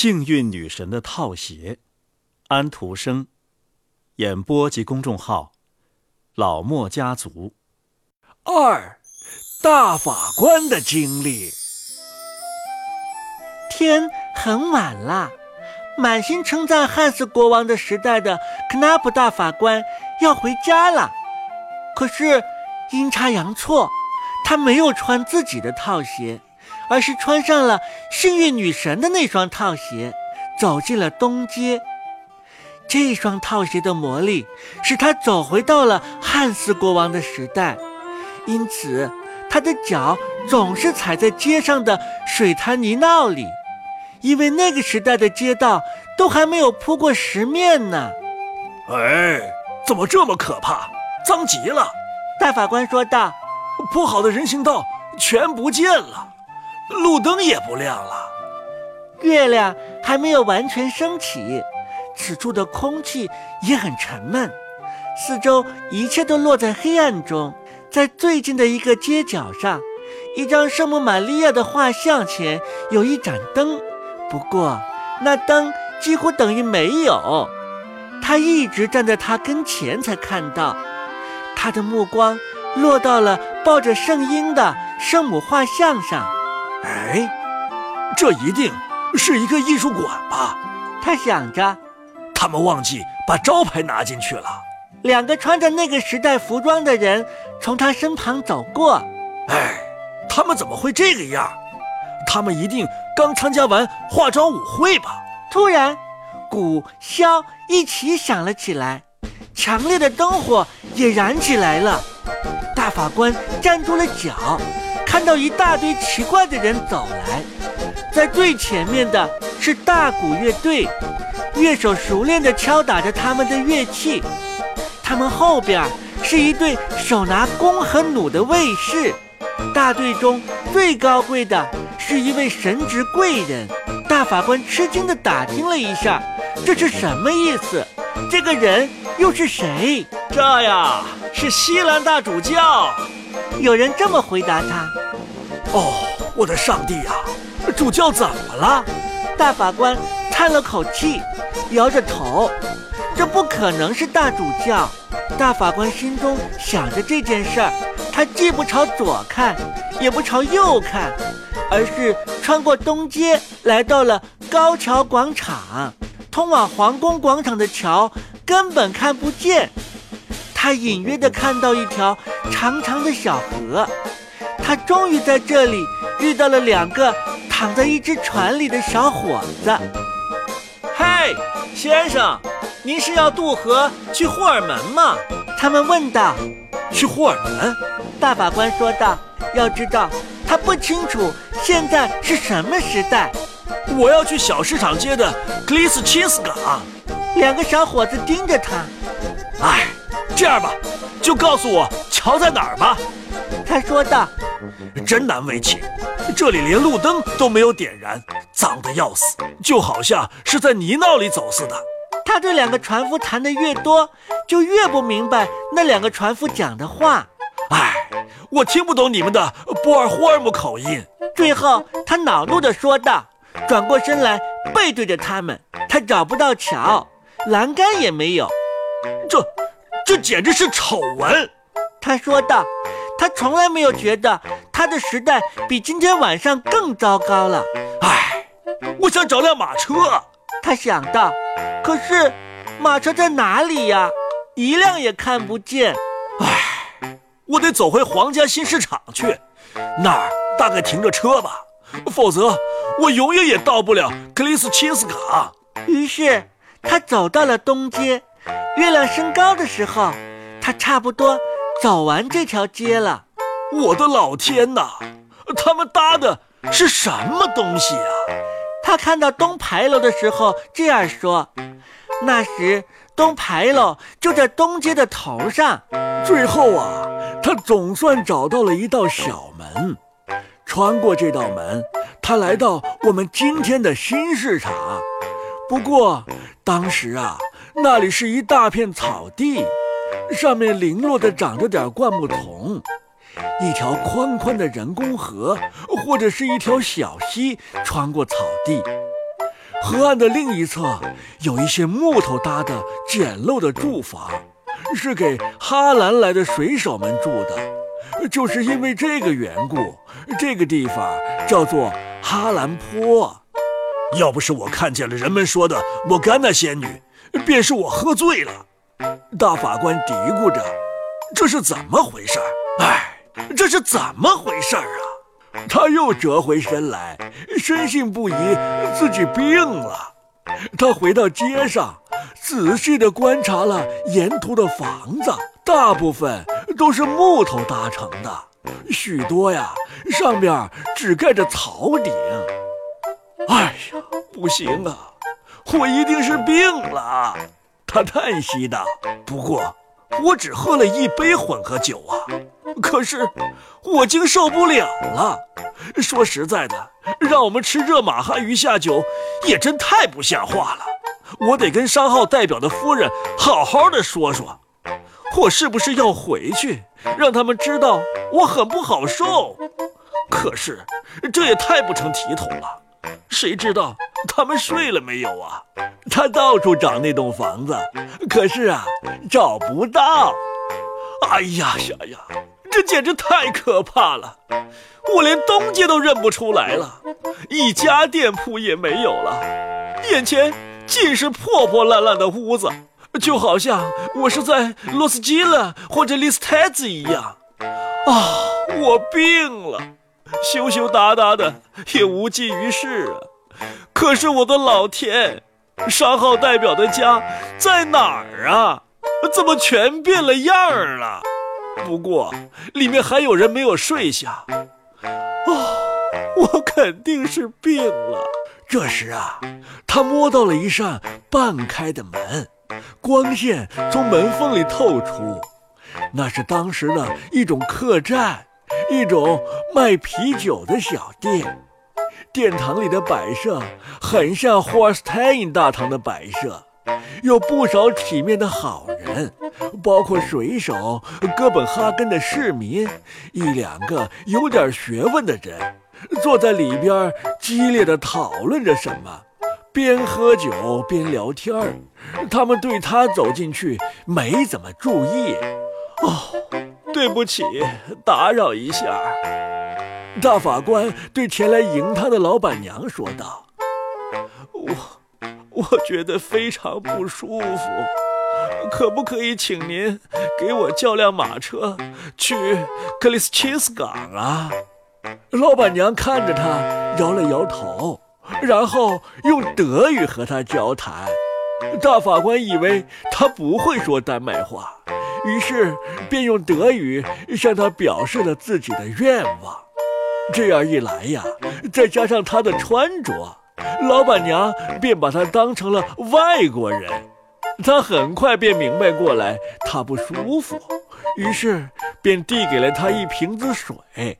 幸运女神的套鞋，安徒生。演播及公众号：老莫家族。二，大法官的经历。天很晚了，满心称赞汉斯国王的时代的克纳普大法官要回家了。可是阴差阳错，他没有穿自己的套鞋。而是穿上了幸运女神的那双套鞋，走进了东街。这双套鞋的魔力使他走回到了汉斯国王的时代，因此他的脚总是踩在街上的水滩泥淖里，因为那个时代的街道都还没有铺过石面呢。哎，怎么这么可怕？脏极了！大法官说道：“铺好的人行道全不见了。”路灯也不亮了，月亮还没有完全升起，此处的空气也很沉闷，四周一切都落在黑暗中。在最近的一个街角上，一张圣母玛利亚的画像前有一盏灯，不过那灯几乎等于没有。他一直站在他跟前才看到，他的目光落到了抱着圣婴的圣母画像上。哎，这一定是一个艺术馆吧？他想着。他们忘记把招牌拿进去了。两个穿着那个时代服装的人从他身旁走过。哎，他们怎么会这个样？他们一定刚参加完化妆舞会吧？突然，鼓箫一起响了起来，强烈的灯火也燃起来了。大法官站住了脚。看到一大堆奇怪的人走来，在最前面的是大鼓乐队，乐手熟练地敲打着他们的乐器。他们后边是一对手拿弓和弩的卫士。大队中最高贵的是一位神职贵人。大法官吃惊地打听了一下，这是什么意思？这个人又是谁？这呀，是西兰大主教。有人这么回答他：“哦，我的上帝呀，主教怎么了？”大法官叹了口气，摇着头：“这不可能是大主教。”大法官心中想着这件事儿，他既不朝左看，也不朝右看，而是穿过东街，来到了高桥广场。通往皇宫广场的桥根本看不见。他隐约地看到一条长长的小河，他终于在这里遇到了两个躺在一只船里的小伙子。嘿，先生，您是要渡河去霍尔门吗？他们问道。去霍尔门？大法官说道。要知道，他不清楚现在是什么时代。我要去小市场街的克里斯钦斯港。两个小伙子盯着他。哎。这样吧，就告诉我桥在哪儿吧。他说道：“真难为情，这里连路灯都没有点燃，脏得要死，就好像是在泥淖里走似的。”他对两个船夫谈的越多，就越不明白那两个船夫讲的话。唉，我听不懂你们的波尔霍尔姆口音。最后，他恼怒地说道，转过身来背对着他们。他找不到桥，栏杆也没有。这。这简直是丑闻，他说道。他从来没有觉得他的时代比今天晚上更糟糕了。唉，我想找辆马车，他想到。可是马车在哪里呀？一辆也看不见。唉，我得走回皇家新市场去，那儿大概停着车吧。否则我永远也到不了克里斯钦斯港。于是他走到了东街。月亮升高的时候，他差不多走完这条街了。我的老天哪！他们搭的是什么东西啊？他看到东牌楼的时候这样说。那时东牌楼就在东街的头上。最后啊，他总算找到了一道小门。穿过这道门，他来到我们今天的新市场。不过当时啊。那里是一大片草地，上面零落的长着点灌木丛，一条宽宽的人工河，或者是一条小溪穿过草地。河岸的另一侧有一些木头搭的简陋的住房，是给哈兰来的水手们住的。就是因为这个缘故，这个地方叫做哈兰坡。要不是我看见了人们说的莫甘娜仙女，便是我喝醉了。大法官嘀咕着：“这是怎么回事？哎，这是怎么回事啊？”他又折回身来，深信不疑自己病了。他回到街上，仔细地观察了沿途的房子，大部分都是木头搭成的，许多呀，上面只盖着草顶。哎呀，不行啊，我一定是病了。他叹息道：“不过，我只喝了一杯混合酒啊，可是我竟受不了了。说实在的，让我们吃热马哈鱼下酒，也真太不像话了。我得跟商号代表的夫人好好的说说，我是不是要回去，让他们知道我很不好受。可是，这也太不成体统了。”谁知道他们睡了没有啊？他到处找那栋房子，可是啊，找不到。哎呀呀呀，这简直太可怕了！我连东街都认不出来了，一家店铺也没有了，眼前尽是破破烂烂的屋子，就好像我是在洛斯基勒或者利斯泰兹一样。啊，我病了。羞羞答答的也无济于事啊！可是我的老天，商号代表的家在哪儿啊？怎么全变了样儿了？不过里面还有人没有睡下。哦，我肯定是病了。这时啊，他摸到了一扇半开的门，光线从门缝里透出，那是当时的一种客栈。一种卖啤酒的小店，殿堂里的摆设很像霍尔斯泰因大堂的摆设，有不少体面的好人，包括水手、哥本哈根的市民，一两个有点学问的人，坐在里边激烈的讨论着什么，边喝酒边聊天儿他们对他走进去没怎么注意。哦。对不起，打扰一下。大法官对前来迎他的老板娘说道：“我，我觉得非常不舒服，可不可以请您给我叫辆马车去克里斯钦斯港啊？”老板娘看着他，摇了摇头，然后用德语和他交谈。大法官以为他不会说丹麦话。于是便用德语向他表示了自己的愿望。这样一来呀，再加上他的穿着，老板娘便把他当成了外国人。他很快便明白过来，他不舒服，于是便递给了他一瓶子水，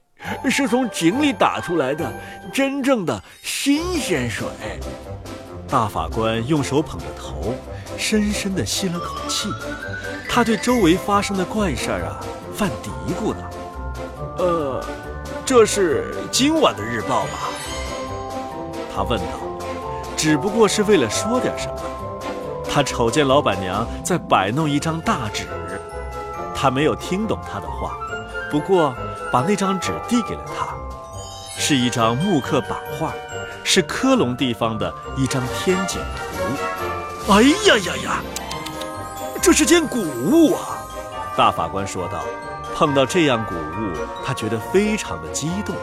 是从井里打出来的真正的新鲜水。大法官用手捧着头，深深地吸了口气。他对周围发生的怪事儿啊犯嘀咕呢。呃，这是今晚的日报吧？他问道。只不过是为了说点什么。他瞅见老板娘在摆弄一张大纸，他没有听懂她的话，不过把那张纸递给了他，是一张木刻版画，是科隆地方的一张天井。哎呀呀呀！这是件古物啊，大法官说道。碰到这样古物，他觉得非常的激动。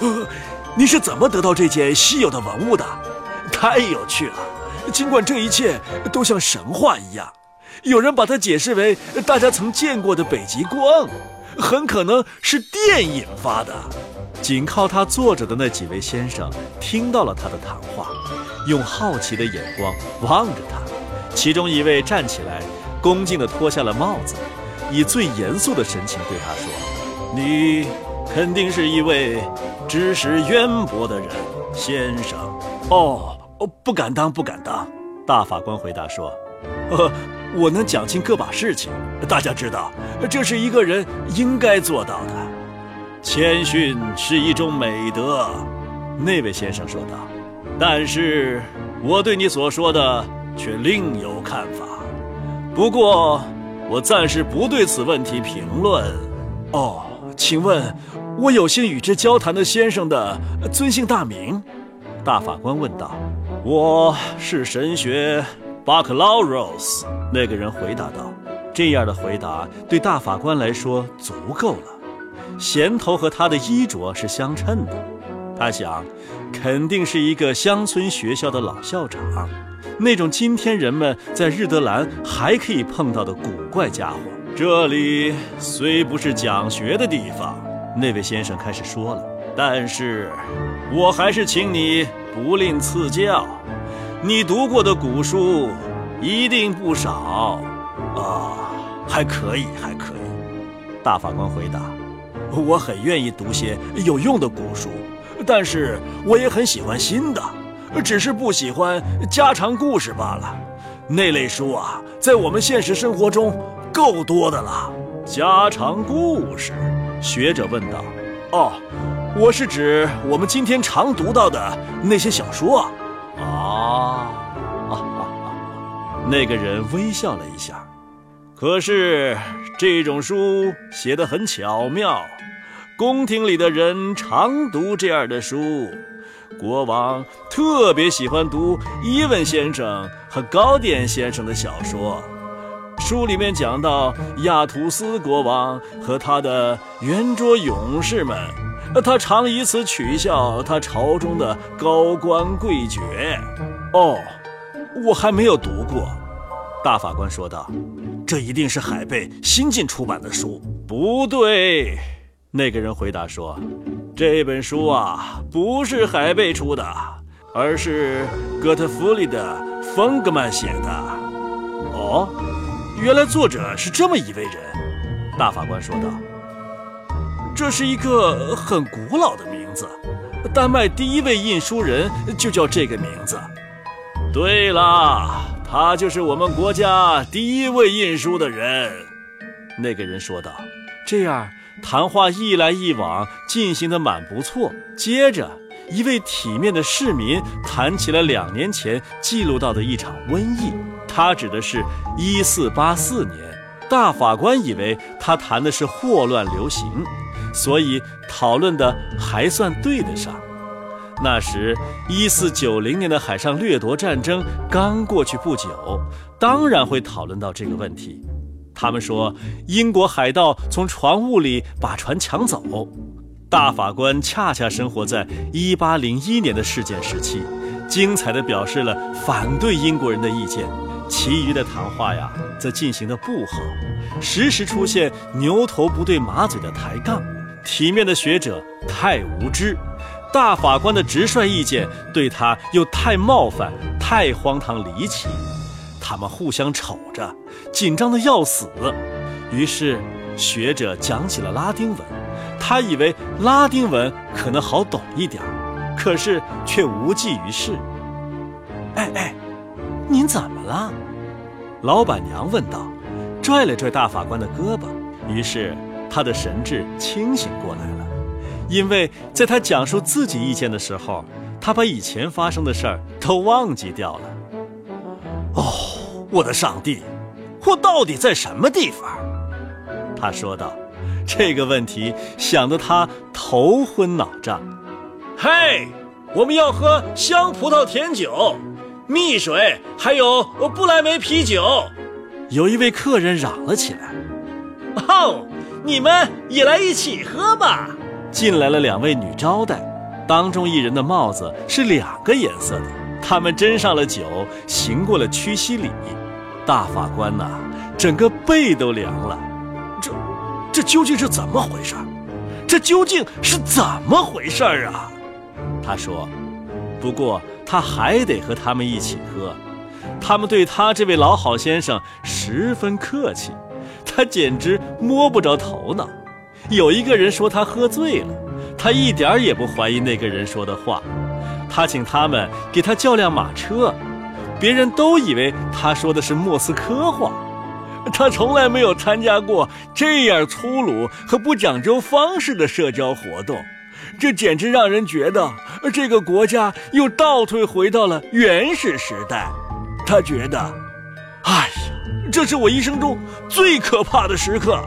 呃，你是怎么得到这件稀有的文物的？太有趣了！尽管这一切都像神话一样，有人把它解释为大家曾见过的北极光，很可能是电引发的。紧靠他坐着的那几位先生听到了他的谈话，用好奇的眼光望着他。其中一位站起来。恭敬地脱下了帽子，以最严肃的神情对他说：“你肯定是一位知识渊博的人，先生。”“哦，不敢当，不敢当。”大法官回答说：“呃，我能讲清个把事情。大家知道，这是一个人应该做到的。谦逊是一种美德。”那位先生说道。“但是，我对你所说的却另有看法。不过，我暂时不对此问题评论。哦，请问，我有幸与之交谈的先生的尊姓大名？大法官问道。我是神学巴克劳罗斯。那个人回答道。这样的回答对大法官来说足够了。衔头和他的衣着是相称的。他想，肯定是一个乡村学校的老校长，那种今天人们在日德兰还可以碰到的古怪家伙。这里虽不是讲学的地方，那位先生开始说了，但是我还是请你不吝赐教。你读过的古书一定不少啊，还可以，还可以。大法官回答：“我很愿意读些有用的古书，但是我也很喜欢新的，只是不喜欢家常故事罢了。那类书啊，在我们现实生活中。”够多的了，家常故事。学者问道：“哦，我是指我们今天常读到的那些小说。”啊，啊啊那个人微笑了一下。可是这种书写得很巧妙，宫廷里的人常读这样的书。国王特别喜欢读伊文先生和高点先生的小说。书里面讲到亚图斯国王和他的圆桌勇士们，他常以此取笑他朝中的高官贵爵。哦，我还没有读过。大法官说道：“这一定是海贝新近出版的书。”不对，那个人回答说：“这本书啊，不是海贝出的，而是哥特弗里的·冯格曼写的。”哦。原来作者是这么一位人，大法官说道：“这是一个很古老的名字，丹麦第一位印书人就叫这个名字。”对了，他就是我们国家第一位印书的人。”那个人说道。这样谈话一来一往进行的蛮不错。接着，一位体面的市民谈起了两年前记录到的一场瘟疫。他指的是1484年，大法官以为他谈的是霍乱流行，所以讨论的还算对得上。那时1490年的海上掠夺战争刚过去不久，当然会讨论到这个问题。他们说英国海盗从船坞里把船抢走，大法官恰恰生活在1801年的事件时期，精彩地表示了反对英国人的意见。其余的谈话呀，则进行的不好，时时出现牛头不对马嘴的抬杠。体面的学者太无知，大法官的直率意见对他又太冒犯、太荒唐离奇。他们互相瞅着，紧张的要死。于是学者讲起了拉丁文，他以为拉丁文可能好懂一点，可是却无济于事。哎哎。您怎么了？老板娘问道，拽了拽大法官的胳膊。于是他的神志清醒过来了，因为在他讲述自己意见的时候，他把以前发生的事儿都忘记掉了。哦，我的上帝，我到底在什么地方？他说道。这个问题想得他头昏脑胀。嘿，我们要喝香葡萄甜酒。蜜水，还有不来梅啤酒。有一位客人嚷了起来：“哦，你们也来一起喝吧！”进来了两位女招待，当中一人的帽子是两个颜色的。他们斟上了酒，行过了屈膝礼。大法官呐，整个背都凉了。这，这究竟是怎么回事？这究竟是怎么回事儿啊？他说。不过他还得和他们一起喝，他们对他这位老好先生十分客气，他简直摸不着头脑。有一个人说他喝醉了，他一点也不怀疑那个人说的话。他请他们给他叫辆马车，别人都以为他说的是莫斯科话。他从来没有参加过这样粗鲁和不讲究方式的社交活动。这简直让人觉得这个国家又倒退回到了原始时代。他觉得，哎呀，这是我一生中最可怕的时刻。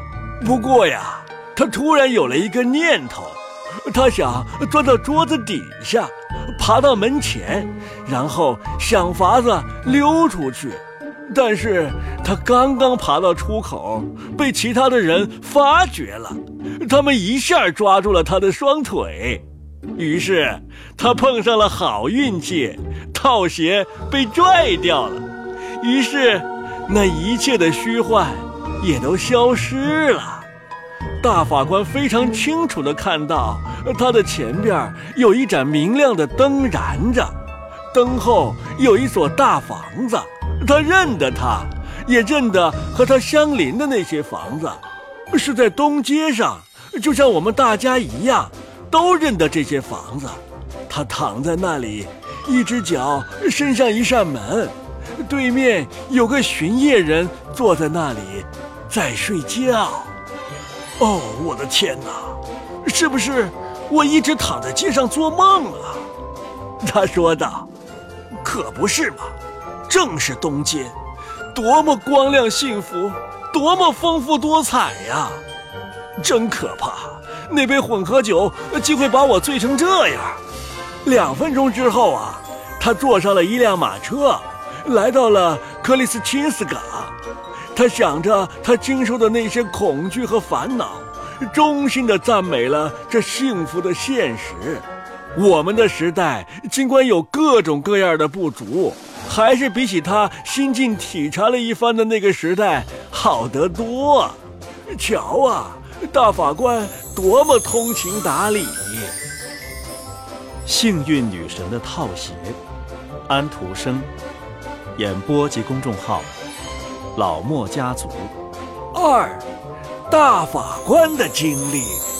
不过呀，他突然有了一个念头，他想钻到桌子底下，爬到门前，然后想法子溜出去。但是他刚刚爬到出口，被其他的人发觉了，他们一下抓住了他的双腿，于是他碰上了好运气，套鞋被拽掉了，于是那一切的虚幻也都消失了。大法官非常清楚地看到，他的前边有一盏明亮的灯燃着，灯后有一所大房子。他认得他，也认得和他相邻的那些房子，是在东街上，就像我们大家一样，都认得这些房子。他躺在那里，一只脚伸向一扇门，对面有个巡夜人坐在那里，在睡觉。哦，我的天哪，是不是我一直躺在街上做梦啊？他说道：“可不是嘛。”正是东街，多么光亮幸福，多么丰富多彩呀！真可怕，那杯混合酒竟会把我醉成这样。两分钟之后啊，他坐上了一辆马车，来到了克里斯钦斯港。他想着他经受的那些恐惧和烦恼，衷心地赞美了这幸福的现实。我们的时代尽管有各种各样的不足。还是比起他心境体察了一番的那个时代好得多。瞧啊，大法官多么通情达理！幸运女神的套鞋，安徒生，演播及公众号，老莫家族。二，大法官的经历。